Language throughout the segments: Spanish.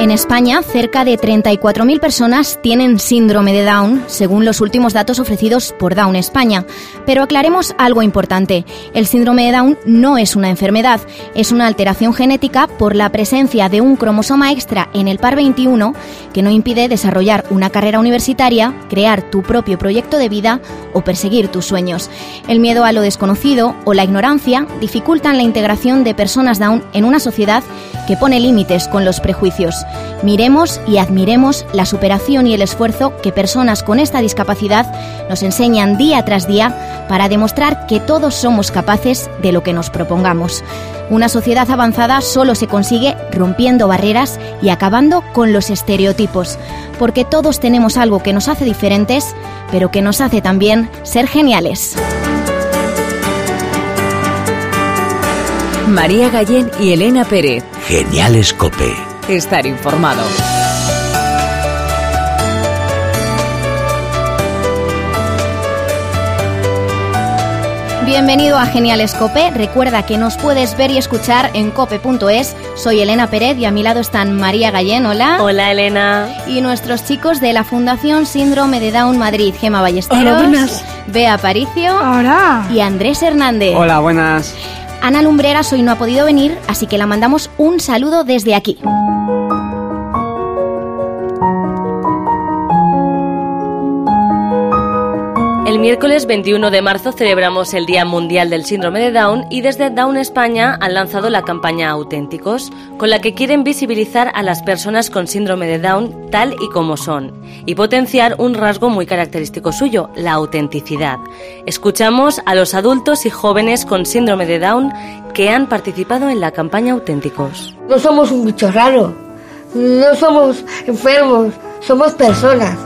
En España, cerca de 34.000 personas tienen síndrome de Down, según los últimos datos ofrecidos por Down España. Pero aclaremos algo importante. El síndrome de Down no es una enfermedad, es una alteración genética por la presencia de un cromosoma extra en el par 21 que no impide desarrollar una carrera universitaria, crear tu propio proyecto de vida o perseguir tus sueños. El miedo a lo desconocido o la ignorancia dificultan la integración de personas Down en una sociedad que pone límites con los prejuicios. Miremos y admiremos la superación y el esfuerzo que personas con esta discapacidad nos enseñan día tras día para demostrar que todos somos capaces de lo que nos propongamos. Una sociedad avanzada solo se consigue rompiendo barreras y acabando con los estereotipos, porque todos tenemos algo que nos hace diferentes, pero que nos hace también ser geniales. María Gallén y Elena Pérez. Geniales Cope. Estar informado. Bienvenido a Geniales Cope. Recuerda que nos puedes ver y escuchar en cope.es. Soy Elena Pérez y a mi lado están María Gallén, hola. Hola Elena. Y nuestros chicos de la Fundación Síndrome de Down Madrid, Gema Ballesteros, Hola, buenas. Bea Aparicio Ahora. y Andrés Hernández. Hola, buenas. Ana Lumbreras hoy no ha podido venir, así que la mandamos un saludo desde aquí. Miércoles 21 de marzo celebramos el Día Mundial del Síndrome de Down y desde Down España han lanzado la campaña Auténticos, con la que quieren visibilizar a las personas con síndrome de Down tal y como son y potenciar un rasgo muy característico suyo, la autenticidad. Escuchamos a los adultos y jóvenes con síndrome de Down que han participado en la campaña Auténticos. No somos un bicho raro, no somos enfermos, somos personas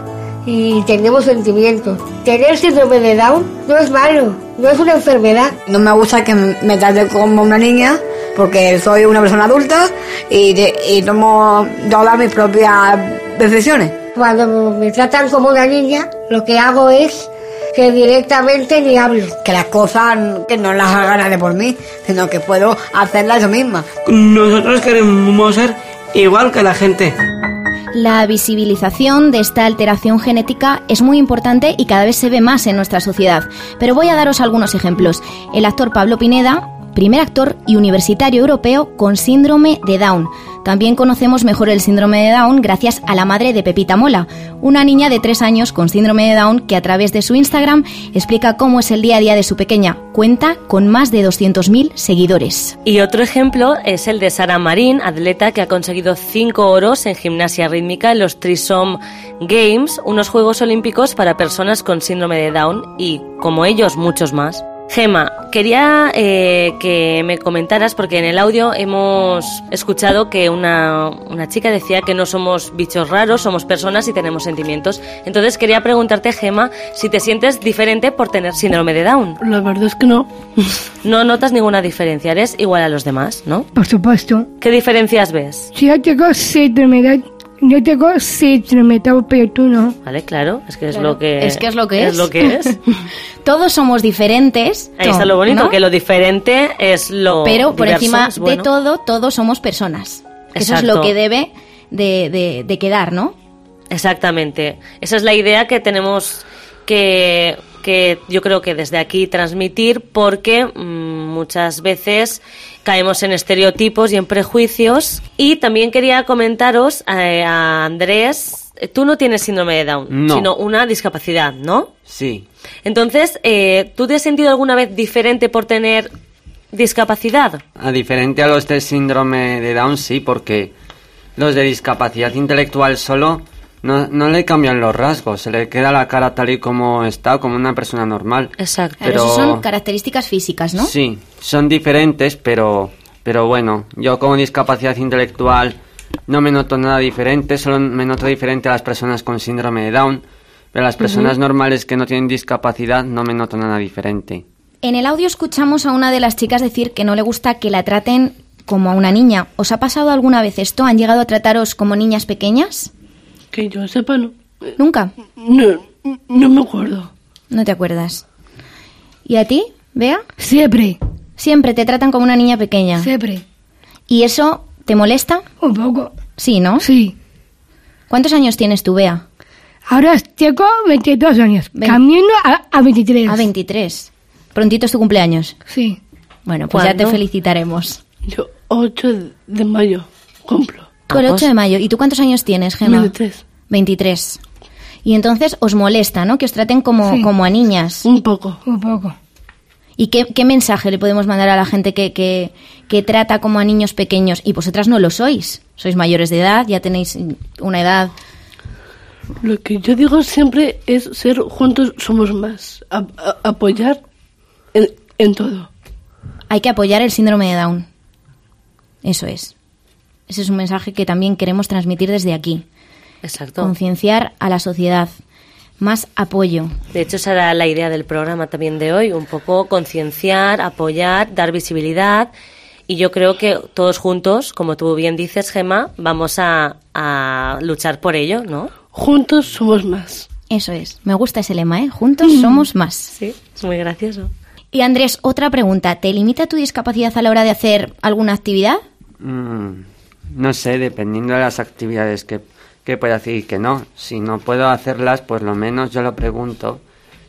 y tenemos sentimientos. Tener síndrome de Down no es malo, no es una enfermedad. No me gusta que me trate como una niña porque soy una persona adulta y, de- y tomo todas mis propias decisiones. Cuando me tratan como una niña, lo que hago es que directamente ni hablo. Que las cosas que no las hagan de por mí, sino que puedo hacerlas yo misma. Nosotros queremos ser igual que la gente. La visibilización de esta alteración genética es muy importante y cada vez se ve más en nuestra sociedad. Pero voy a daros algunos ejemplos. El actor Pablo Pineda, primer actor y universitario europeo con síndrome de Down. También conocemos mejor el síndrome de Down gracias a la madre de Pepita Mola, una niña de tres años con síndrome de Down que a través de su Instagram explica cómo es el día a día de su pequeña. Cuenta con más de 200.000 seguidores. Y otro ejemplo es el de Sara Marín, atleta que ha conseguido cinco oros en gimnasia rítmica en los Trisom Games, unos Juegos Olímpicos para personas con síndrome de Down y, como ellos, muchos más. Gema, quería eh, que me comentaras, porque en el audio hemos escuchado que una, una chica decía que no somos bichos raros, somos personas y tenemos sentimientos. Entonces quería preguntarte, Gema, si te sientes diferente por tener síndrome de Down. La verdad es que no. No notas ninguna diferencia, eres igual a los demás, ¿no? Por supuesto. ¿Qué diferencias ves? Si yo tengo síndrome de... Yo tengo Down, pero tú no. Vale, claro, es que es Claro, lo que es que es lo que es. lo que es. Todos somos diferentes. Ahí está lo bonito, ¿no? que lo diferente es lo Pero por diverso, encima bueno. de todo, todos somos personas. Eso es lo que debe de, de- de quedar, ¿no? Exactamente. Esa es la idea que tenemos que, que yo creo que desde aquí transmitir porque mm, muchas veces caemos en estereotipos y en prejuicios. Y también quería comentaros eh, a Andrés, eh, tú no tienes síndrome de Down, No. sino una discapacidad, ¿no? Sí. Entonces, eh, ¿tú te has sentido alguna vez diferente por tener discapacidad? A diferente a los de síndrome de Down, sí, porque los de discapacidad intelectual solo no, no le cambian los rasgos, se le queda la cara tal y como está, como una persona normal. Exacto. Pero- eso son características físicas, ¿no? Sí, son diferentes, pero, pero bueno, yo con discapacidad intelectual no me noto nada diferente, solo me noto diferente a las personas con síndrome de Down, pero a las personas normales que no tienen discapacidad no me noto nada diferente. En el audio escuchamos a una de las chicas decir que no le gusta que la traten como a una niña. ¿Os ha pasado alguna vez esto? ¿Han llegado a trataros como niñas pequeñas? Que yo sepa, no. Nunca. No, no me acuerdo. No te acuerdas. ¿Y a ti, Bea? Siempre, Siempre te tratan como una niña pequeña. siempre. ¿Y eso te molesta? Un poco. Sí, ¿no? Sí. ¿Cuántos años tienes tú, Bea? Ahora tengo 22 años. Ve- Camino a, a 23. A 23. Prontito es tu cumpleaños. Sí. Bueno, pues ya te felicitaremos. Yo 8 de mayo cumplo. Tú el Ah, 8 pues- de mayo. ¿Y tú cuántos años tienes, Gemma? 23. 23. Y entonces os molesta, ¿no? Que os traten como, Sí. como a niñas. Un poco. Un poco. ¿Y qué, qué mensaje le podemos mandar a la gente que, que, que trata como a niños pequeños? Y vosotras no lo sois. Sois mayores de edad, ya tenéis una edad. Lo que yo digo siempre es ser juntos somos más. A- a- apoyar en, en todo. Hay que apoyar el síndrome de Down. Eso es. Ese es un mensaje que también queremos transmitir desde aquí. Exacto. Concienciar a la sociedad. Más apoyo. De hecho, esa era la idea del programa también de hoy, un poco concienciar, apoyar, dar visibilidad. Y yo creo que todos juntos, como tú bien dices, Gema, vamos a, a luchar por ello, ¿no? Juntos somos más. Eso es. Me gusta ese lema, ¿eh? Juntos somos más. Sí, es muy gracioso. Y Andrés, otra pregunta. ¿Te limita tu discapacidad a la hora de hacer alguna actividad? Mm, no sé, dependiendo de las actividades que, que pueda hacer y que no. Si no puedo hacerlas, pues lo menos yo lo pregunto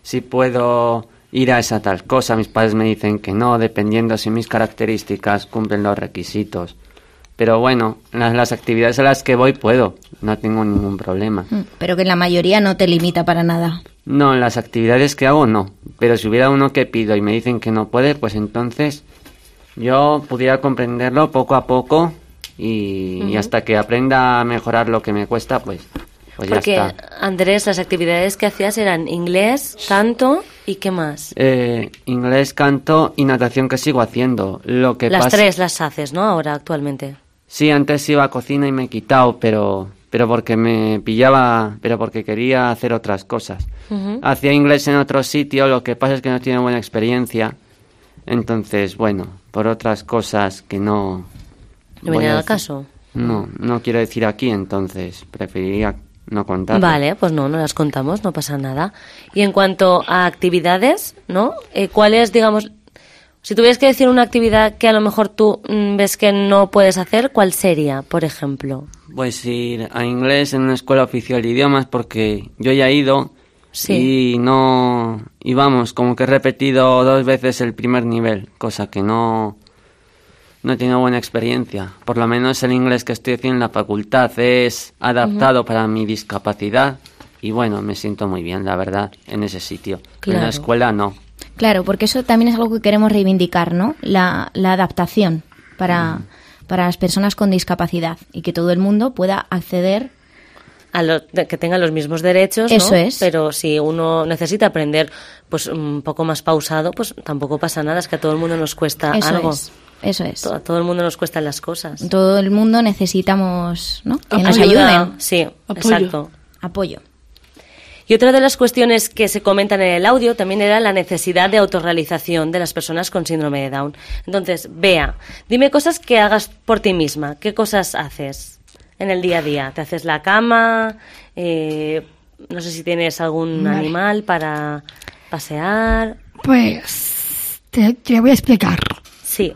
si puedo ir a esa tal cosa. Mis padres me dicen que no, dependiendo si mis características cumplen los requisitos. Pero bueno, las, las actividades a las que voy puedo, no tengo ningún problema. Mm, Pero que la mayoría no te limita para nada. No, las actividades que hago no. Pero si hubiera uno que pido y me dicen que no puede, pues entonces yo pudiera comprenderlo poco a poco y, y hasta que aprenda a mejorar lo que me cuesta, pues, pues ya Porque. Andrés, las actividades que hacías eran inglés, canto y qué más. Eh, inglés, canto y natación que sigo haciendo. Lo que Las tres las haces, ¿no? Ahora, actualmente. Sí, antes iba a cocina y me he quitado, pero, pero porque me pillaba, pero porque quería hacer otras cosas. Hacía inglés en otro sitio, lo que pasa es que no tiene buena experiencia. Entonces, bueno, por otras cosas que no... ¿No voy viene a al decir- caso? No, no quiero decir aquí, entonces preferiría no contar. Vale, pues no, no las contamos, no pasa nada. Y en cuanto a actividades, ¿no? Eh, ¿Cuáles, digamos, si tuvieras que decir una actividad que a lo mejor tú mm, ves que no puedes hacer, ¿cuál sería, por ejemplo? Pues ir a inglés en una escuela oficial de idiomas porque yo ya he ido Sí. y no... Y vamos, como que he repetido dos veces el primer nivel, cosa que no... No he tenido buena experiencia. Por lo menos el inglés que estoy haciendo en la facultad es adaptado para mi discapacidad y bueno, me siento muy bien, la verdad, en ese sitio. En la escuela no. Claro, porque eso también es algo que queremos reivindicar, ¿no? La, la adaptación para, para las personas con discapacidad y que todo el mundo pueda acceder. A lo- que tengan los mismos derechos, ¿no? Eso es. Pero si uno necesita aprender pues un poco más pausado, pues tampoco pasa nada, es que a todo el mundo nos cuesta Eso algo. es. Eso es. To- A todo el mundo nos cuestan las cosas. Todo el mundo necesitamos, ¿no? Que nos ayuden. Sí, Apoyo. exacto. Apoyo. Y otra de las cuestiones que se comentan en el audio también era la necesidad de autorrealización de las personas con síndrome de Down. Entonces, Bea, dime cosas que hagas por ti misma. ¿Qué cosas haces en el día a día? ¿Te haces la cama? Eh, no sé si tienes algún Vale. animal para pasear. Pues te, te voy a explicar. Sí,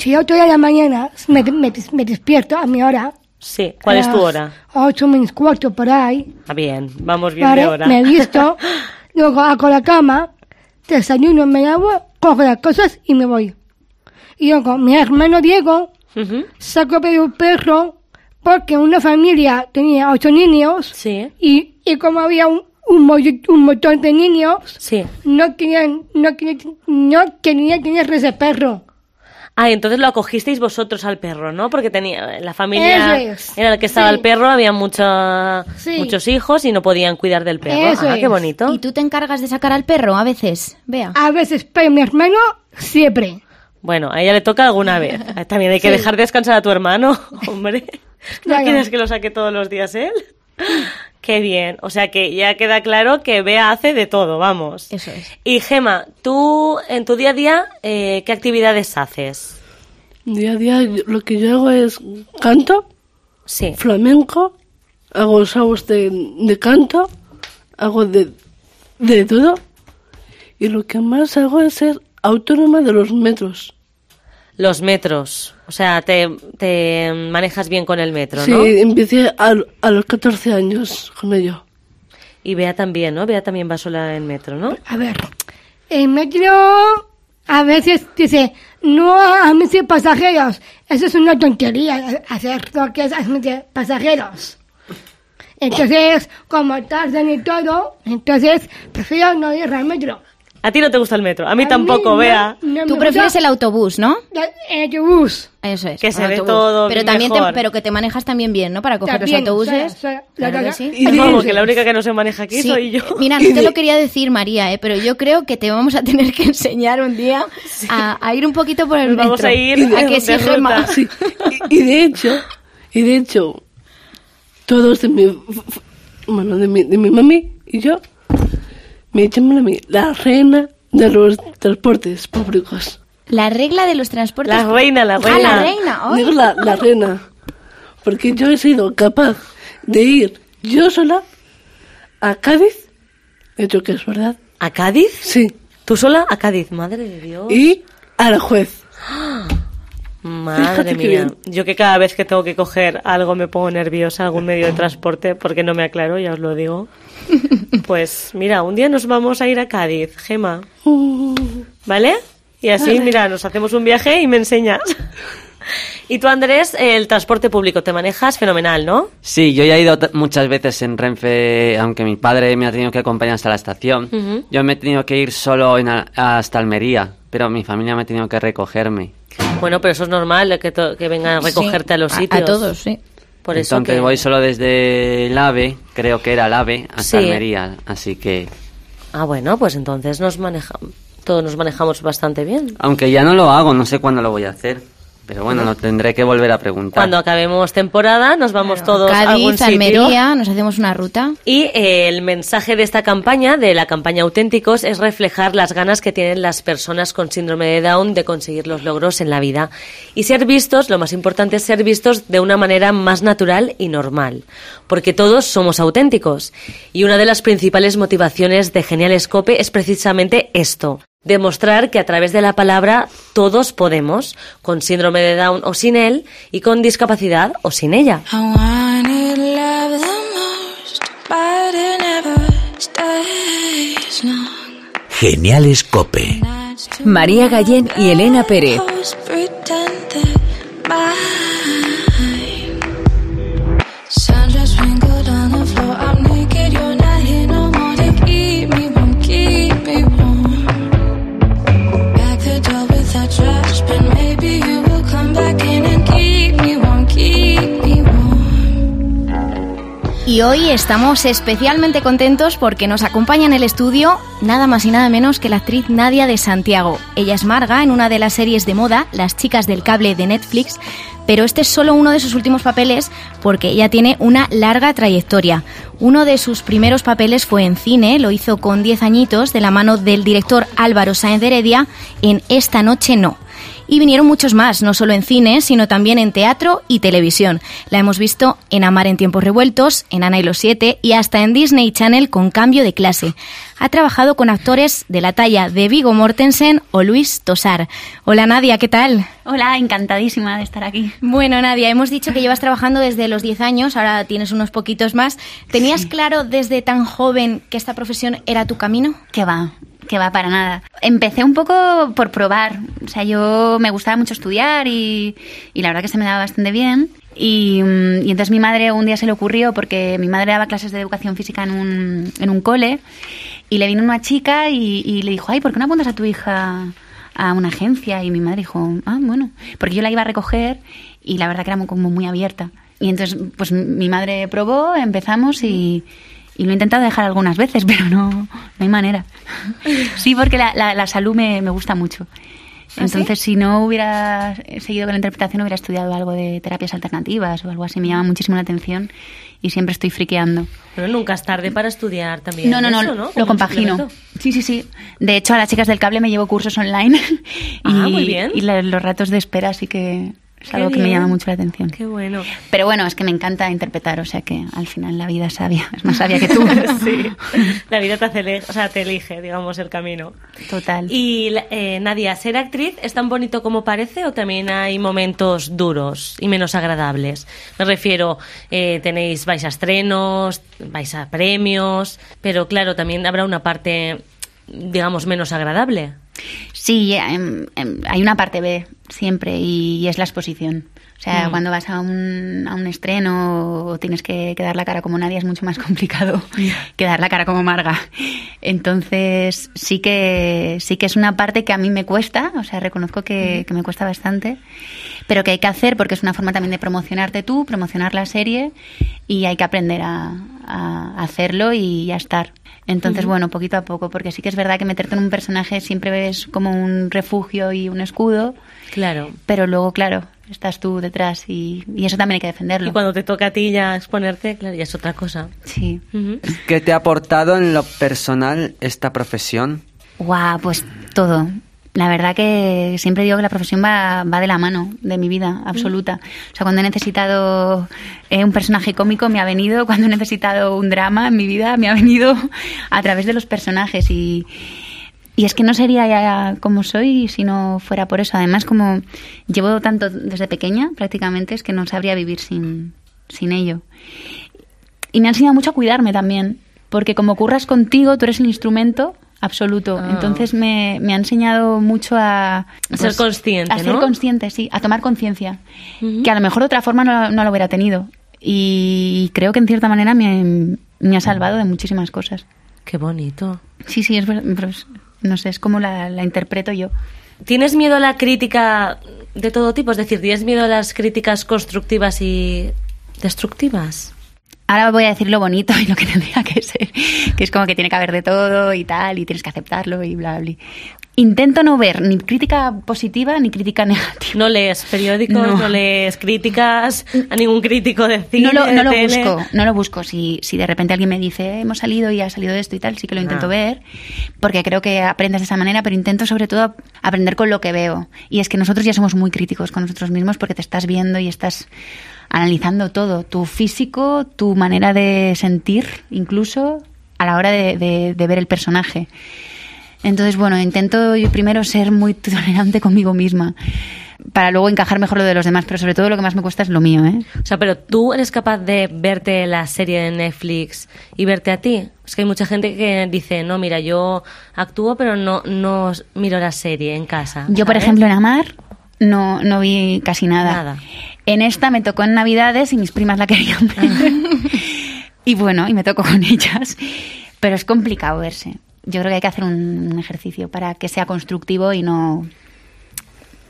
Si yo toda la mañana me, me, me despierto a mi hora. sí. ¿Cuál a es tu hora? Ocho menos cuarto por ahí. Ah, bien, vamos bien ¿vale? de hora. Me visto, luego hago la cama, desayuno, me lavo, cojo las cosas y me voy. Y luego mi hermano Diego Ujú, sacó a pedir un perro porque una familia tenía ocho niños Sí, y, y como había un, un, un montón de niños, sí. no querían, no querían, no querían tener ese perro. Ah, y entonces lo acogisteis vosotros al perro, ¿no? Porque tenía la familia es. en la que estaba Sí. el perro, había mucha- Sí. muchos hijos y no podían cuidar del perro. Eso ah, qué bonito. ¿Y tú te encargas de sacar al perro a veces? Vea. A veces, pero mi hermano siempre. Bueno, a ella le toca alguna vez. También hay que Sí. dejar descansar a tu hermano, hombre. ¿No Claro. quieres que lo saque todos los días él? Qué bien. O sea que ya queda claro que Bea hace de todo, vamos. Eso es. Y Gema, tú en tu día a día, eh, ¿qué actividades haces? Día a día lo que yo hago es canto, Sí. flamenco, hago shows de, de canto, hago de, de todo. Y lo que más hago es ser autónoma de los metros. Los metros. O sea, te, te manejas bien con el metro, Sí, ¿no? empecé a, a los 14 años con ello. Y Bea también, ¿no? Bea también va sola en metro, ¿no? A ver, el metro a veces dice, no admite pasajeros. Eso es una tontería, hacer lo que es admitir pasajeros. Entonces, como tardan y todo, entonces prefiero no ir al metro. A ti no te gusta el metro, a mí A tampoco, no- no Tú prefieres gusta el autobús, ¿no? El autobús. Eso es. Que se ve autobús. todo pero también te, pero que te manejas también bien, ¿no? Para coger También, los autobuses. Claro que sí. Y Vamos, que la única que no se maneja aquí Sí. soy yo. Eh, Mira, no te lo quería decir, María, ¿eh? pero yo creo que te vamos a tener que enseñar un día a, a ir un poquito por el vamos metro. a ir a que ruta. Sí, y, y de hecho, y de hecho, todos de mi, bueno, de mi, de mi mami y yo, me llaman a mí la reina de los transportes públicos. La regla de los transportes. La reina, la Ah, reina. la reina. ay. Digo la, la reina, porque yo he sido capaz de ir yo sola a Cádiz, de hecho que es verdad, ¿A Cádiz? sí, ¿Tú sola? A Cádiz, madre de Dios. y a la juez. Madre Fíjate mía. bien. Yo que cada vez que tengo que coger algo me pongo nerviosa, algún medio de transporte, porque no me aclaro, ya os lo digo. Pues mira, un día nos vamos a ir a Cádiz, Gema. ¿Vale? Y así, mira, nos hacemos un viaje y me enseñas. Y tú, Andrés, el transporte público te manejas fenomenal, ¿no? Sí, yo ya he ido muchas veces en Renfe, aunque mi padre me ha tenido que acompañar hasta la estación. Yo me he tenido que ir solo en hasta Almería, pero mi familia me ha tenido que recogerme. Bueno, pero eso es normal, que, to- que vengan a recogerte Sí, a los a- sitios. A, todos, sí. Por eso Entonces que... voy solo desde el AVE, creo que era el AVE, hasta Sí. Almería, así que... Ah, bueno, pues entonces nos maneja... todos nos manejamos bastante bien. Aunque ya no lo hago, no sé cuándo lo voy a hacer. Pero bueno, lo tendré que volver a preguntar. Cuando acabemos temporada nos vamos todos a algún Cádiz, sitio. Almería, nos hacemos una ruta. Y eh, el mensaje de esta campaña, de la campaña Auténticos, es reflejar las ganas que tienen las personas con síndrome de Down de conseguir los logros en la vida. Y ser vistos, lo más importante es ser vistos de una manera más natural y normal. Porque todos somos auténticos. Y una de las principales motivaciones de Genial Escope es precisamente esto. Demostrar que a través de la palabra todos podemos, con síndrome de Down o sin él, y con discapacidad o sin ella. I wanted love the most, but it never stays long. Genial Escope. Nights too María Gallén y Elena Pérez. Y hoy estamos especialmente contentos porque nos acompaña en el estudio nada más y nada menos que la actriz Nadia de Santiago. Ella es Marga en una de las series de moda, Las chicas del cable de Netflix, pero este es solo uno de sus últimos papeles porque ella tiene una larga trayectoria. Uno de sus primeros papeles fue en cine, lo hizo con 10 añitos de la mano del director Álvaro Sáenz Heredia en Esta noche no. Y vinieron muchos más, no solo en cine, sino también en teatro y televisión. La hemos visto en Amar en tiempos revueltos, en Ana y los siete y hasta en Disney Channel con cambio de clase. Ha trabajado con actores de la talla de Vigo Mortensen o Luis Tosar. Hola Nadia, ¿qué tal? Hola, encantadísima de estar aquí. Bueno, Nadia, hemos dicho que llevas trabajando desde los 10 años, ahora tienes unos poquitos más. ¿Tenías claro desde tan joven que esta profesión era tu camino? Que va, que va para nada. Empecé un poco por probar. O sea, yo me gustaba mucho estudiar y, y la verdad que se me daba bastante bien. Y, mm, y entonces mi madre un día se le ocurrió, porque mi madre daba clases de educación física en un, en un cole, y le vino una chica y, y le dijo, ay, ¿por qué no apuntas a tu hija a una agencia? Y mi madre dijo, ah, bueno, porque yo la iba a recoger y la verdad que era como muy abierta. Y entonces, pues mi madre probó, empezamos y, y lo he intentado dejar algunas veces, pero no, no hay manera. Sí, porque la, la- la salud me, me gusta mucho. ¿Ah, Entonces, si no hubiera seguido con la interpretación, hubiera estudiado algo de terapias alternativas o algo así. Me llama muchísimo la atención y siempre estoy friqueando. Pero nunca es tarde para estudiar también. No, no, no, eso, ¿no? lo compagino. Sí, sí, sí. De hecho, a las chicas del cable me llevo cursos online. Ah, y, muy bien. Y la- los ratos de espera sí que Es Qué algo que me llama mucho la atención. Qué bueno. Pero bueno, es que me encanta interpretar, o sea que al final la vida es sabia, es más sabia que tú. sí. La vida te, hace o sea, te elige, digamos, el camino. Total. Y eh, Nadia, ¿ser actriz es tan bonito como parece o también hay momentos duros y menos agradables? Me refiero, eh, tenéis, vais a estrenos, vais a premios, pero claro, también habrá una parte, digamos, menos agradable. Sí, em, em, hay una parte B siempre y, es la exposición. O sea, Mm. cuando vas a un, a un estreno o tienes que, que dar la cara como nadie es mucho más complicado que dar la cara como Marga. Entonces, sí que, sí que es una parte que a mí me cuesta, o sea, reconozco que, que me cuesta bastante, pero que hay que hacer porque es una forma también de promocionarte tú, promocionar la serie y hay que aprender a, a hacerlo y a estar. Entonces, bueno, poquito a poco, porque sí que es verdad que meterte en un personaje siempre ves como un refugio y un escudo, Claro. pero luego, claro, estás tú detrás y, y eso también hay que defenderlo. Y cuando te toca a ti ya exponerte, claro, ya es otra cosa. Sí. ¿Qué te ha aportado en lo personal esta profesión? Guau, pues todo. La verdad que siempre digo que la profesión va, va de la mano de mi vida absoluta. O sea, cuando he necesitado eh, un personaje cómico me ha venido, cuando he necesitado un drama en mi vida me ha venido a través de los personajes y, y es que no sería ya como soy si no fuera por eso. Además, como llevo tanto desde pequeña prácticamente, es que no sabría vivir sin, sin ello. Y me ha enseñado mucho a cuidarme también, porque como curras contigo, tú eres el instrumento absoluto. Ah. Entonces me, me ha enseñado mucho a... pues, ser consciente, A ser ¿no? consciente, sí, a tomar conciencia. Que a lo mejor de otra forma no, no lo hubiera tenido. Y creo que en cierta manera me, me ha salvado de muchísimas cosas. Qué bonito. Sí, sí, es es- no sé, es como la, la interpreto yo. ¿Tienes miedo a la crítica de todo tipo? Es decir, ¿tienes miedo a las críticas constructivas y destructivas? Ahora voy a decir lo bonito y lo que tendría que ser, que es como que tiene que haber de todo y tal, y tienes que aceptarlo y bla, bla. Intento no ver ni crítica positiva ni crítica negativa. ¿No lees periódicos? ¿No, No. lees críticas a ningún crítico de cine? No lo, no lo busco, no lo busco. Si, si de repente alguien me dice, hemos salido y ha salido esto y tal, sí que lo intento Ah. ver, porque creo que aprendes de esa manera, pero intento sobre todo aprender con lo que veo. Y es que nosotros ya somos muy críticos con nosotros mismos porque te estás viendo y estás analizando todo, tu físico, tu manera de sentir, incluso a la hora de, de- de ver el personaje. Entonces, bueno, intento yo primero ser muy tolerante conmigo misma para luego encajar mejor lo de los demás, pero sobre todo lo que más me cuesta es lo mío, ¿eh? O sea, pero tú eres capaz de verte la serie de Netflix y verte a ti. Es que hay mucha gente que dice, no, mira, yo actúo, pero no, no miro la serie en casa. Yo, por ejemplo, en Amar no, no vi casi nada. Nada. En esta me tocó en Navidades y mis primas la querían ver. Ah. y bueno, y me tocó con ellas. Pero es complicado verse. Yo creo que hay que hacer un, un ejercicio para que sea constructivo y no...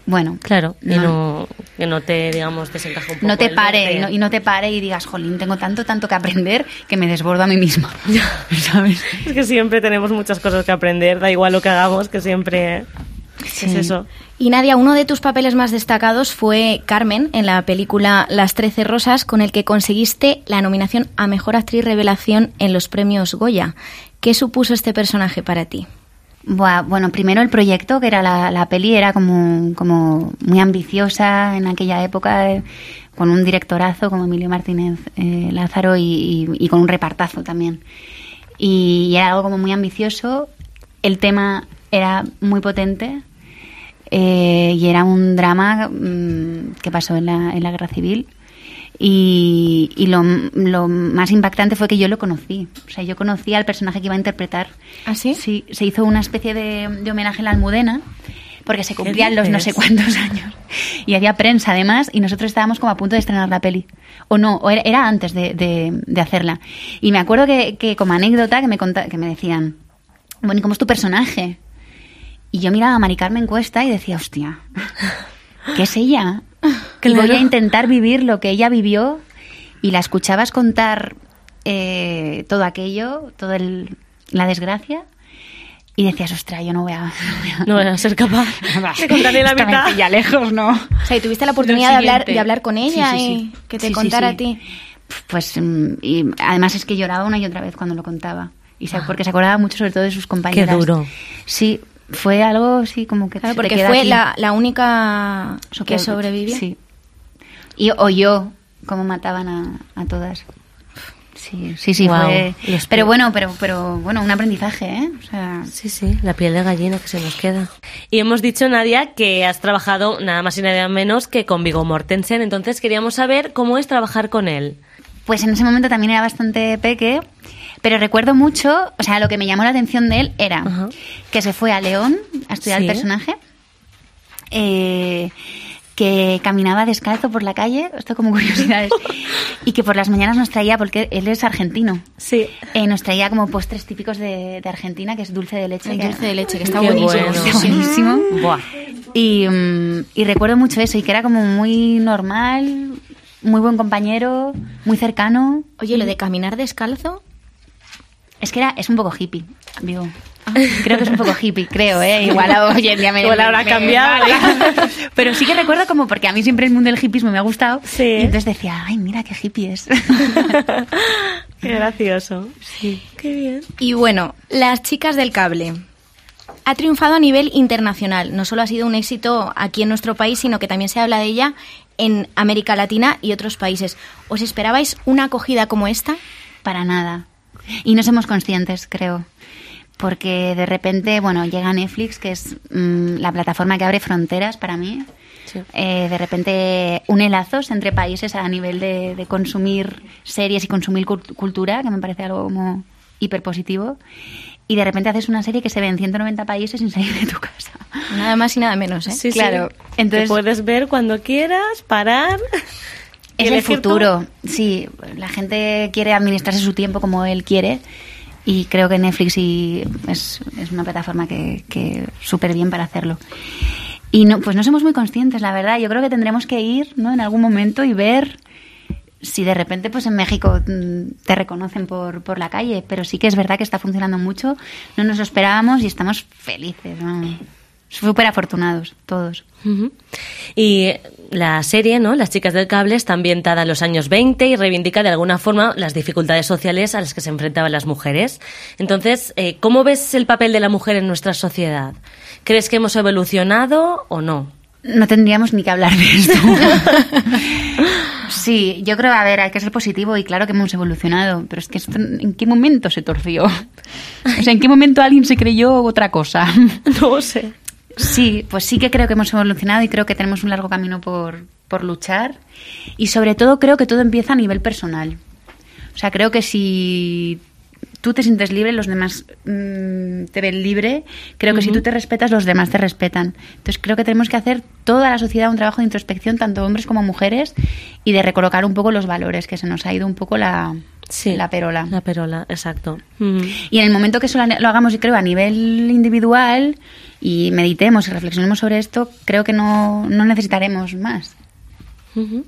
Bueno, Claro, y No. no, que no te, digamos, desencaje un poco. no te pare no, y no te pare y digas, jolín, tengo tanto, tanto que aprender que me desbordo a mí misma. ¿Sabes? Es que siempre tenemos muchas cosas que aprender, da igual lo que hagamos, que siempre es eso. Y Nadia, uno de tus papeles más destacados fue Carmen en la película Las Trece Rosas, con el que conseguiste la nominación a Mejor Actriz Revelación en los premios Goya. ¿Qué supuso este personaje para ti? Bueno, primero el proyecto, que era la, la peli, era como, como muy ambiciosa en aquella época, eh, con un directorazo como Emilio Martínez eh, Lázaro y, y- y con un repartazo también. Y, y era algo como muy ambicioso. El tema era muy potente eh, y era un drama mm, que pasó en la, en la guerra civil. Y, y lo, lo más impactante fue que yo lo conocí. O sea, yo conocí al personaje que iba a interpretar. ¿Ah, sí? Sí, se hizo una especie de, de homenaje en la Almudena, porque se cumplían los no sé cuántos años. Y había prensa además, y nosotros estábamos como a punto de estrenar la peli. O no, o era, era antes de, de- de hacerla. Y me acuerdo que, que como anécdota que me, conta- que me decían, bueno, ¿y cómo es tu personaje? Y yo miraba a Mari Carmen Cuesta y decía, hostia, ¿qué es ella? Y voy a intentar vivir lo que ella vivió y la escuchabas contar eh, todo aquello, toda el- la desgracia y decías, ostras, yo no voy a... No voy a ser capaz de contar ni la mitad. pilla lejos, ¿no? O sea, y tuviste la oportunidad de hablar, de hablar con ella Sí, sí, y que te contara a ti. Pues, mm, y además es que lloraba una y otra vez cuando lo contaba. Y se- porque se acordaba mucho sobre todo de sus compañeras. duro. Sí, fue algo, sí, como que Claro, se te porque queda fue aquí. la, la única que sobrevivió. Sí, Y oyó cómo mataban a, a todas. Sí, sí, sí, fue... Pero pe- bueno, pero, pero bueno, un aprendizaje, ¿eh? O sea, Sí, sí, la piel de gallina que se nos queda. Y hemos dicho, Nadia, que has trabajado nada más y nada menos que con Vigo Mortensen, entonces queríamos saber cómo es trabajar con él. Pues en ese momento también era bastante peque, pero recuerdo mucho, o sea, lo que me llamó la atención de él era que se fue a León a estudiar Sí. el personaje, eh, que caminaba descalzo por la calle, esto como curiosidades, y que por las mañanas nos traía, porque él es argentino, Sí. eh, nos traía como postres típicos de, de Argentina, que es dulce de leche. El que- dulce de leche, que está buenísimo. bueno. Está buenísimo. Buah. Y, mm, y recuerdo mucho eso, y que era como muy normal, muy buen compañero, muy cercano. Oye, lo de caminar descalzo, Es que era, es un poco hippie, digo. Creo que es un poco hippie, creo, ¿eh? Igual hoy en día me... Igual me- cambiado. Pero sí que recuerdo como, porque a mí siempre el mundo del hippismo me ha gustado. Sí. Y entonces decía, ay, mira qué hippie es. Qué gracioso. Sí. Qué bien. Y bueno, Las chicas del cable. Ha triunfado a nivel internacional. No solo ha sido un éxito aquí en nuestro país, sino que también se habla de ella en América Latina y otros países. ¿Os esperabais una acogida como esta? Para nada. Y no somos conscientes, creo. Porque de repente, bueno, llega Netflix, que es mm, la plataforma que abre fronteras para mí. Sí. Eh, de repente une lazos entre países a nivel de, de consumir series y consumir cult- cultura, que me parece algo como hiper positivo. Y de repente haces una serie que se ve en 190 países sin salir de tu casa. Nada más y nada menos, ¿eh? Sí, Claro. sí. Entonces- Te puedes ver cuando quieras, parar. Es el futuro, sí. La gente quiere administrarse su tiempo como él quiere y creo que Netflix y es, es una plataforma que, que súper bien para hacerlo. Y no, pues no somos muy conscientes, la verdad. Yo creo que tendremos que ir ¿no? en algún momento y ver si de repente pues en México mm, te reconocen por, por la calle, pero sí que es verdad que está funcionando mucho, no nos lo esperábamos y estamos felices, ¿no? Súper afortunados todos. Y la serie, ¿no? Las chicas del cable está ambientada en los años 20 y reivindica de alguna forma las dificultades sociales a las que se enfrentaban las mujeres. Entonces, eh, ¿cómo ves el papel de la mujer en nuestra sociedad? ¿Crees que hemos evolucionado o no? No tendríamos ni que hablar de esto. sí, yo creo, a ver, hay que ser positivo y claro que hemos evolucionado, pero es que esto, ¿en qué momento se torció? O sea, ¿en qué momento alguien se creyó otra cosa? No sé. Sí, pues sí que creo que hemos evolucionado y creo que tenemos un largo camino por, por luchar. Y sobre todo creo que todo empieza a nivel personal. O sea, creo que si tú te sientes libre, los demás mm, te ven libre. Creo que si tú te respetas, los demás te respetan. Entonces creo que tenemos que hacer toda la sociedad un trabajo de introspección, tanto hombres como mujeres, y de recolocar un poco los valores, que se nos ha ido un poco la, Sí. la perola. La perola, exacto. Ujú. Y en el momento que eso lo hagamos, y creo, a nivel individual y meditemos y reflexionemos sobre esto, creo que no, no necesitaremos más.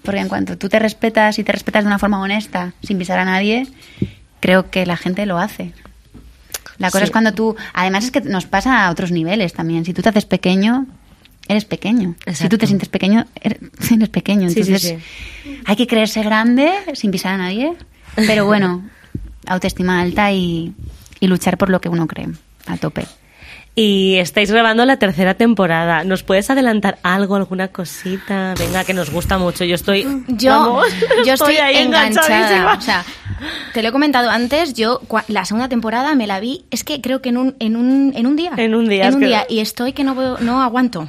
Porque en cuanto tú te respetas y te respetas de una forma honesta, sin pisar a nadie, creo que la gente lo hace. La cosa Sí. es cuando tú... Además es que nos pasa a otros niveles también. Si tú te haces pequeño, eres pequeño. Si tú te sientes pequeño, eres, eres pequeño. Sí, sí, Entonces, hay que creerse grande sin pisar a nadie. Pero bueno, autoestima alta y, y luchar por lo que uno cree a tope. Y estáis grabando la tercera temporada. ¿Nos puedes adelantar algo, alguna cosita? Venga, que nos gusta mucho. Yo estoy. Yo, vamos, yo estoy, ahí enganchada. enganchadísima. O sea, te lo he comentado antes, yo cua- la segunda temporada me la vi, es que creo que en un, en un, en un día. En un día, En un que- día. Y estoy que no, puedo- no aguanto.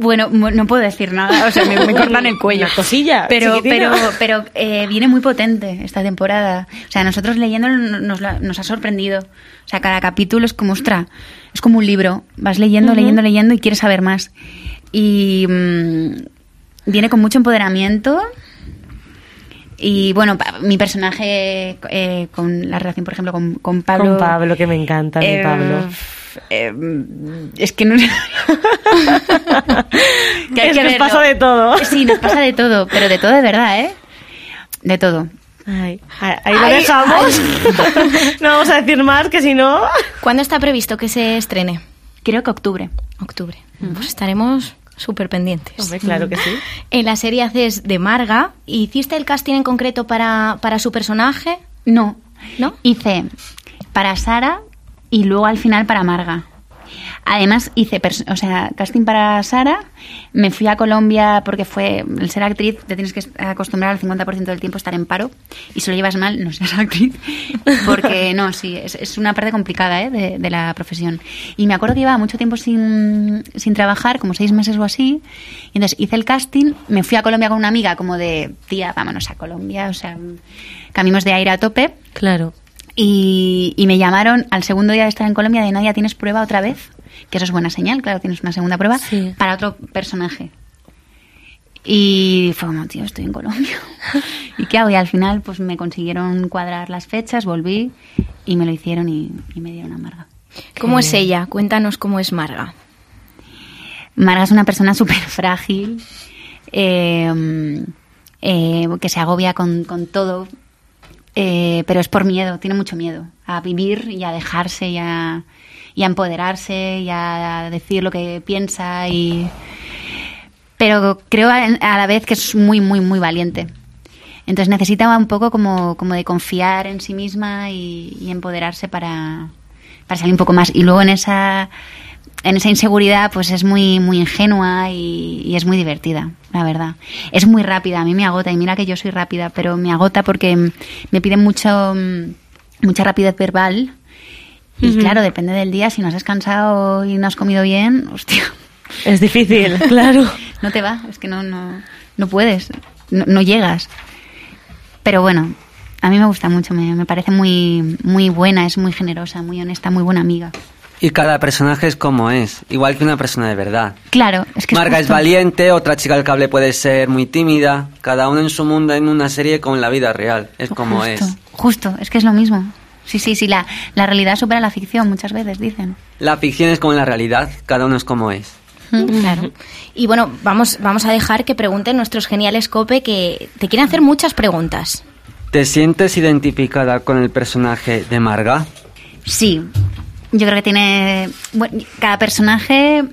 Bueno, no puedo decir nada, o sea, me, me cortan el cuello. Una cosilla, Pero, chiquitina. pero, pero eh, viene muy potente esta temporada. O sea, nosotros leyéndolo nos, nos ha sorprendido. O sea, cada capítulo es como, ostra, es como un libro. Vas leyendo, leyendo, leyendo y quieres saber más. Y mm, viene con mucho empoderamiento. Y bueno, pa- mi personaje eh, con la relación, por ejemplo, con, con Pablo. Con Pablo, que me encanta, mi eh, Pablo. Eh, es que no. que hay Es que que os verlo. pasa de todo. Sí, nos pasa de todo, pero de todo de verdad, ¿eh? De todo. Ay, ahí lo dejamos. no vamos a decir más, que si no. ¿Cuándo está previsto que se estrene? Creo que octubre. Octubre. Pues estaremos súper pendientes. Hombre, claro que sí. En la serie haces de Marga. ¿Hiciste el casting en concreto para, para su personaje? No. ¿No? Hice para Sara y luego al final para Marga. Además, hice, o sea, casting para Sara, me fui a Colombia porque fue, el ser actriz, te tienes que acostumbrar al 50% del tiempo a estar en paro y si lo llevas mal, no seas actriz. Porque no, sí, es, es una parte complicada ¿eh? de, de la profesión. Y me acuerdo que llevaba mucho tiempo sin, sin trabajar, como seis meses o así, y entonces hice el casting, me fui a Colombia con una amiga como de, tía, vámonos a Colombia, o sea, caminos de aire a tope. Claro. Y, y me llamaron al segundo día de estar en Colombia de Nadia, ¿tienes prueba otra vez? Que eso es buena señal, claro, tienes una segunda prueba Sí. para otro personaje. Y fue como, tío, estoy en Colombia. ¿Y qué hago? Y al final, pues me consiguieron cuadrar las fechas, volví y me lo hicieron y, y me dieron a Marga. ¿Cómo es ella? Cuéntanos cómo es Marga. Marga es una persona súper frágil, eh, eh, que se agobia con, con todo, eh, pero es por miedo, tiene mucho miedo a vivir y a dejarse y a, empoderarse y a decir lo que piensa y pero creo a, a la vez que es muy muy muy valiente. Entonces necesita un poco como, como de confiar en sí misma y, y empoderarse para, para salir un poco más. Y luego en esa en esa inseguridad pues es muy muy ingenua y, y es muy divertida la verdad. Es muy rápida a mí me agota y mira que yo soy rápida pero me agota porque me pide mucho mm, mucha rapidez verbal. Y claro depende del día si no has descansado y no has comido bien hostia. Es difícil, claro. no te va es que no no no puedes no, no llegas. Pero bueno a mí me gusta mucho me, me parece muy muy buena es muy generosa muy honesta muy buena amiga Y cada personaje es como es, igual que una persona de verdad. claro es que Marga es justo. valiente, otra chica del cable puede ser muy tímida, cada uno en su mundo en una serie con la vida real, es como justo, es. Justo, es que es lo mismo. Sí, sí, sí, la, la realidad supera la ficción muchas veces, dicen. La ficción es como la realidad, cada uno es como es. Claro. Y bueno, vamos, vamos a dejar que pregunten nuestros geniales Cope que te quieren hacer muchas preguntas. ¿Te sientes identificada con el personaje de Marga? Sí, yo creo que tiene... Bueno, cada personaje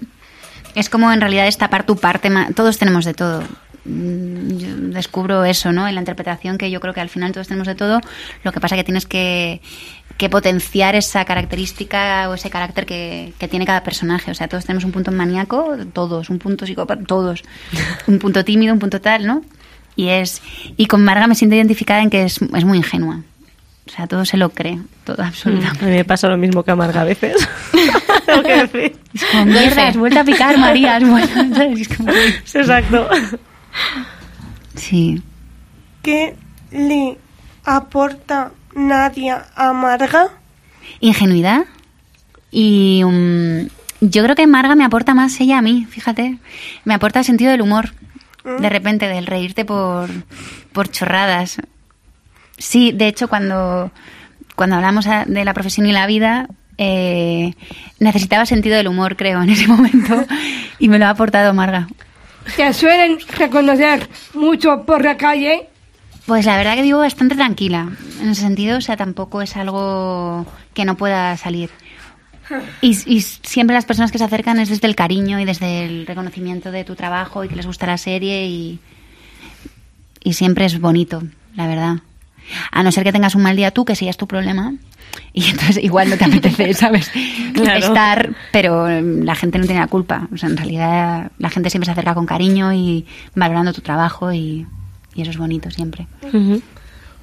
es como en realidad destapar tu parte. Todos tenemos de todo. Mm, Yo descubro eso, ¿no? En la interpretación que yo creo que al final todos tenemos de todo. Lo que pasa que tienes que, que potenciar esa característica o ese carácter que, que tiene cada personaje. O sea, todos tenemos un punto maníaco, todos, un punto psicópata, todos. Un punto tímido, un punto tal, ¿no? Y es y con Marga me siento identificada en que es, es muy ingenua. O sea, todo se lo cree, todo absolutamente. A mí me pasa lo mismo que a Marga a veces. Tengo que decir. Es como, mierda, has vuelto a picar, María. vuelto", ¿sabes? Es como- Exacto. Sí. ¿Qué le aporta Nadia a Marga? Ingenuidad. Y mm, yo creo que Marga me aporta más ella a mí, fíjate. Me aporta sentido del humor. De repente, del reírte por, por chorradas. Sí, de hecho, cuando, cuando hablamos de la profesión y la vida, eh, necesitaba sentido del humor, creo, en ese momento. Y me lo ha aportado Marga. ¿Te suelen reconocer mucho por la calle? Pues la verdad que vivo bastante tranquila. En ese sentido, o sea, tampoco es algo que no pueda salir. Y, y siempre las personas que se acercan es desde el cariño y desde el reconocimiento de tu trabajo y que les gusta la serie y, y siempre es bonito, la verdad. A no ser que tengas un mal día tú, que ese ya es tu problema. Y entonces igual no te apetece, ¿sabes? Claro. Estar, pero eh, la gente no tiene la culpa. O sea, en realidad la gente siempre se acerca con cariño y valorando tu trabajo y, y eso es bonito siempre.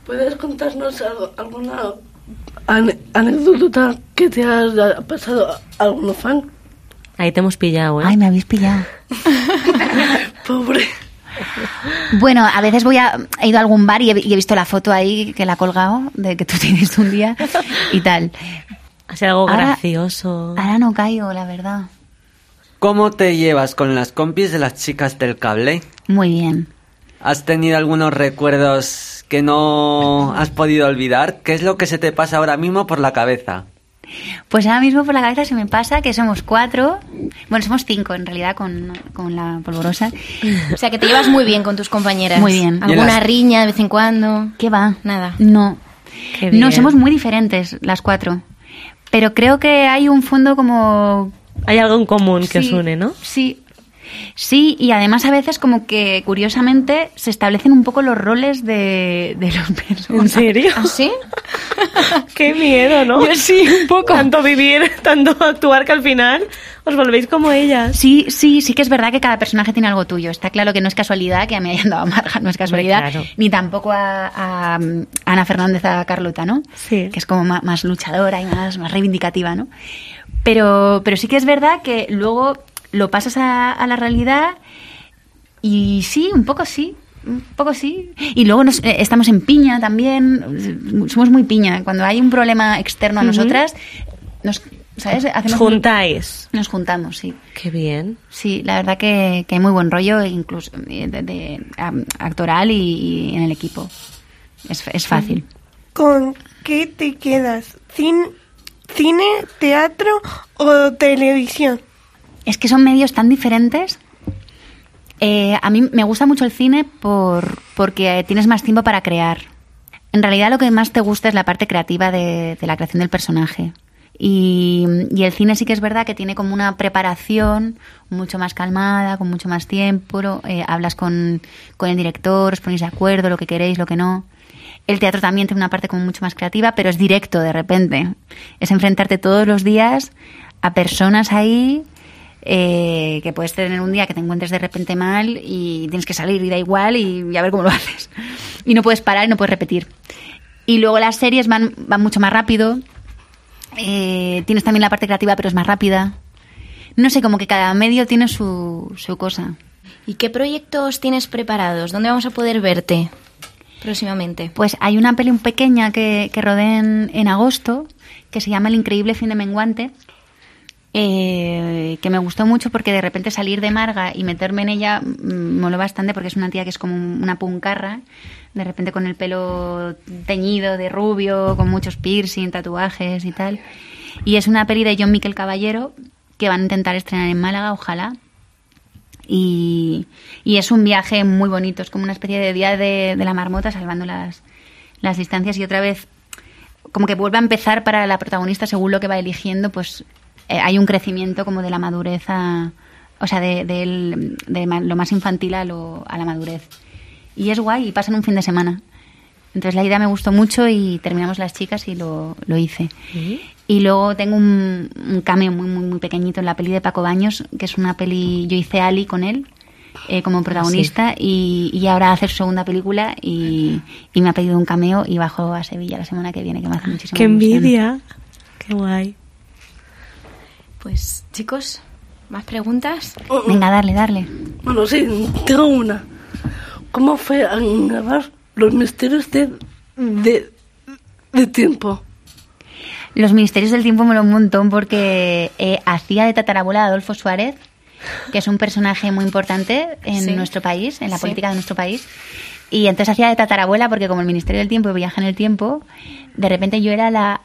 ¿Puedes contarnos algo- alguna anécdota que te ha pasado a algún fan? Ahí te hemos pillado, ¿eh? Ay, me habéis pillado. Pobre. Bueno, a veces voy a, he ido a algún bar y he, y he visto la foto ahí que la ha colgado de que tú tienes un día y tal. Hacer algo Ahora- gracioso. Ahora no caigo, la verdad. ¿Cómo te llevas con las compis de las chicas del cable? Muy bien. ¿Has tenido algunos recuerdos que no has podido olvidar? ¿Qué es lo que se te pasa ahora mismo por la cabeza? Pues ahora mismo por la cabeza se me pasa que somos cuatro, bueno, somos cinco en realidad con, con la polvorosa. O sea, que te llevas muy bien con tus compañeras. Muy bien. ¿Alguna las- riña de vez en cuando? ¿Qué va? Nada. No. No, somos muy diferentes las cuatro. Pero creo que hay un fondo como Hay algo en común que os Sí, une, ¿no? Sí. Sí, y además a veces como que curiosamente se establecen un poco los roles de, de los personajes. ¿En serio? ¿Ah, sí? Qué miedo, ¿no? Yo sí, un poco. Tanto vivir, tanto actuar que al final os volvéis como ellas. Sí, sí, sí que es verdad que cada personaje tiene algo tuyo. Está claro que no es casualidad que a mí hayan dado a Marga, no es casualidad. claro. Ni tampoco a, a, um, Ana Fernández, a Carlota, ¿no? Sí. Que es como ma- más, luchadora y más, más reivindicativa, ¿no? Pero, pero sí que es verdad que luego lo pasas a, a la realidad y sí, un poco sí. Un poco sí. Y luego nos, eh, estamos en piña también. Somos muy piña. Cuando hay un problema externo a nosotras, nos, ¿sabes? Hacemos Juntáis. Nos juntamos, sí. Qué bien. Sí, la verdad que, que hay muy buen rollo, incluso eh, de, de, actoral y, y en el equipo. Es, es fácil. ¿Con qué te quedas? ¿Cin- ¿Cine, teatro o televisión? Es que son medios tan diferentes. Eh, a mí me gusta mucho el cine por, porque tienes más tiempo para crear. En realidad lo que más te gusta es la parte creativa de, la creación del personaje. Y, y el cine sí que es verdad que tiene como una preparación mucho más calmada, con mucho más tiempo. eh, hablas con, con el director, os ponéis de acuerdo, lo que queréis, lo que no. El teatro también tiene una parte como mucho más creativa, pero es directo de repente. Es enfrentarte todos los días a personas ahí eh, que puedes tener un día que te encuentres de repente mal y tienes que salir y da igual y, y a ver cómo lo haces. Y no puedes parar y no puedes repetir. Y luego las series van, van mucho más rápido. Eh, tienes también la parte creativa, pero es más rápida. No sé, como que cada medio tiene su, su cosa. ¿Y qué proyectos tienes preparados? ¿Dónde vamos a poder verte próximamente? Pues hay una peli pequeña que, que rodé en, en agosto que se llama El increíble fin de menguante, eh, que me gustó mucho porque de repente salir de Marga y meterme en ella mm, moló bastante porque es una tía que es como un- una puncarra, de repente con el pelo teñido de rubio, con muchos piercing, tatuajes y tal. Y es una peli de John Miquel Caballero que van a intentar estrenar en Málaga, ojalá. Y, es un viaje muy bonito, es como una especie de día de, de la marmota salvando las, las distancias y otra vez como que vuelve a empezar para la protagonista según lo que va eligiendo, pues eh, hay un crecimiento como de la madurez a, o sea, de, del- de ma- lo más infantil a, lo, a la madurez. Y es guay, y pasan un fin de semana. Entonces la idea me gustó mucho y terminamos las chicas y lo, lo hice. Y luego tengo un, un cameo muy, muy, muy pequeñito en la peli de Paco Baños, que es una peli, yo hice Ali con él eh, como protagonista y, y ahora hacer su segunda película y, y me ha pedido un cameo y bajo a Sevilla la semana que viene, que me hace muchísimo Qué envidia. Qué guay. Pues chicos, ¿más preguntas? Venga, darle, darle. Bueno, sí, tengo una. ¿Cómo fue a grabar los misterios de, de, de tiempo? Los Ministerios del Tiempo me lo un montón porque eh, hacía de tatarabuela de Adolfo Suárez, que es un personaje muy importante en Sí. nuestro país, en la Sí. política de nuestro país. Y entonces hacía de tatarabuela porque como el Ministerio del Tiempo viaja en el tiempo, de repente yo era la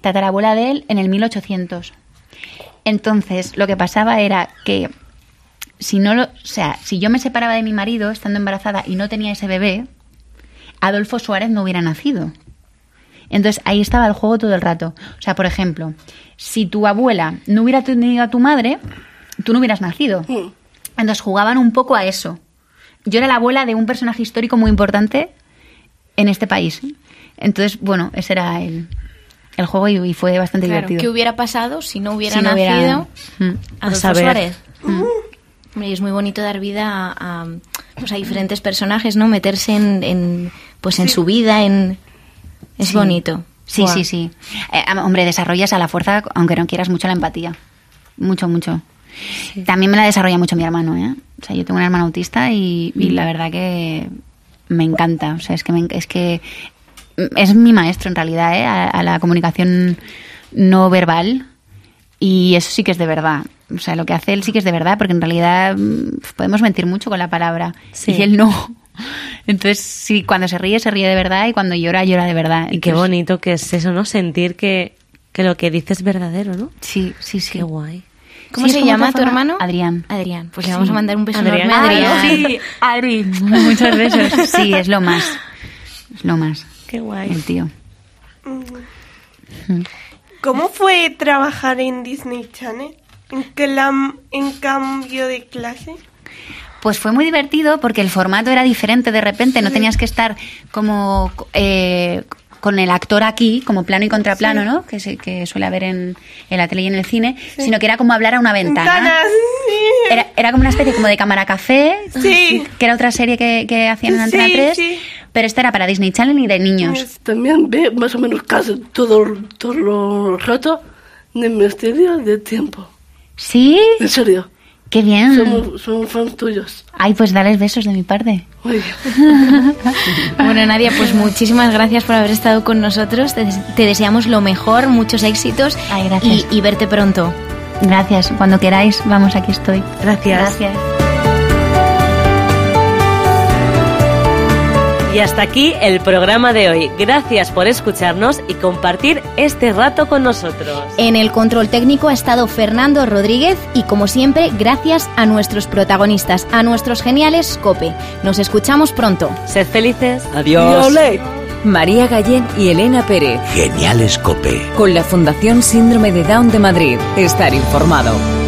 tatarabuela de él en el 1800. Entonces, lo que pasaba era que si no lo, o sea, si yo me separaba de mi marido estando embarazada y no tenía ese bebé, Adolfo Suárez no hubiera nacido. Entonces ahí estaba el juego todo el rato. O sea, por ejemplo, si tu abuela no hubiera tenido a tu madre, tú no hubieras nacido. Entonces jugaban un poco a eso. Yo era la abuela de un personaje histórico muy importante en este país. Entonces, bueno, ese era el, el juego y, y fue bastante Claro, divertido. ¿qué hubiera pasado si no hubiera Si no hubiera- nacido Mm. Adolfo saber. Suárez? Mm. Y es muy bonito dar vida a, a, pues a diferentes personajes, ¿no? Meterse en, en, pues en su vida, en... Es Sí. bonito. Sí, sí, sí. Eh, hombre, desarrollas a la fuerza, aunque no quieras mucho la empatía. Mucho, mucho. También me la desarrolla mucho mi hermano, ¿eh? O sea, yo tengo un hermano autista y, y la verdad que me encanta. O sea, es que, me es que es mi maestro en realidad, ¿eh? A, a la comunicación no verbal. Y eso sí que es de verdad. O sea, lo que hace él sí que es de verdad, porque en realidad mm, podemos mentir mucho con la palabra. Sí. Y él no. Entonces, sí, cuando se ríe, se ríe de verdad y cuando llora, llora de verdad. Y qué bonito que es eso, ¿no? Sentir que, que lo que dices es verdadero, ¿no? Sí, sí, sí. Qué guay. ¿Cómo Sí, se llama tu hermano? Adrián. Adrián. Pues Sí. le vamos a mandar un beso Adrián. enorme a Ay, Adrián. sí, Adri, muchos besos. Sí, es lo más. Es lo más. Qué guay. El tío. ¿Cómo fue trabajar en Disney Channel? ¿En, clam- en cambio de clase? Pues fue muy divertido porque el formato era diferente de repente, no tenías que estar como eh, con el actor aquí, como plano y contraplano, ¿no? Que, se- que suele haber en, en la tele y en el cine, sino que era como hablar a una ventana. Ventanas, Era, era como una especie como de cámara café, Sí. que era otra serie que, que hacían en Antena Sí, 3, sí. Pero esta era para Disney Channel y de niños. También ve más o menos casi todo, todo lo rato de misterio de tiempo. ¿Sí? En serio. Qué bien. Somos, somos fans tuyos. Ay, pues dales besos de mi parte. Muy Bueno, Nadia, pues muchísimas gracias por haber estado con nosotros. Te, te deseamos lo mejor, muchos éxitos Ay, gracias. y, y verte pronto. Gracias. Cuando queráis, vamos, aquí estoy. Gracias. Gracias. Y hasta aquí el programa de hoy. Gracias por escucharnos y compartir este rato con nosotros. En el control técnico ha estado Fernando Rodríguez y como siempre, gracias a nuestros protagonistas, a nuestros geniales Cope. Nos escuchamos pronto. Sed felices. Adiós. María Gallén y Elena Pérez. Genial Escope. Con la Fundación Síndrome de Down de Madrid. Estar informado.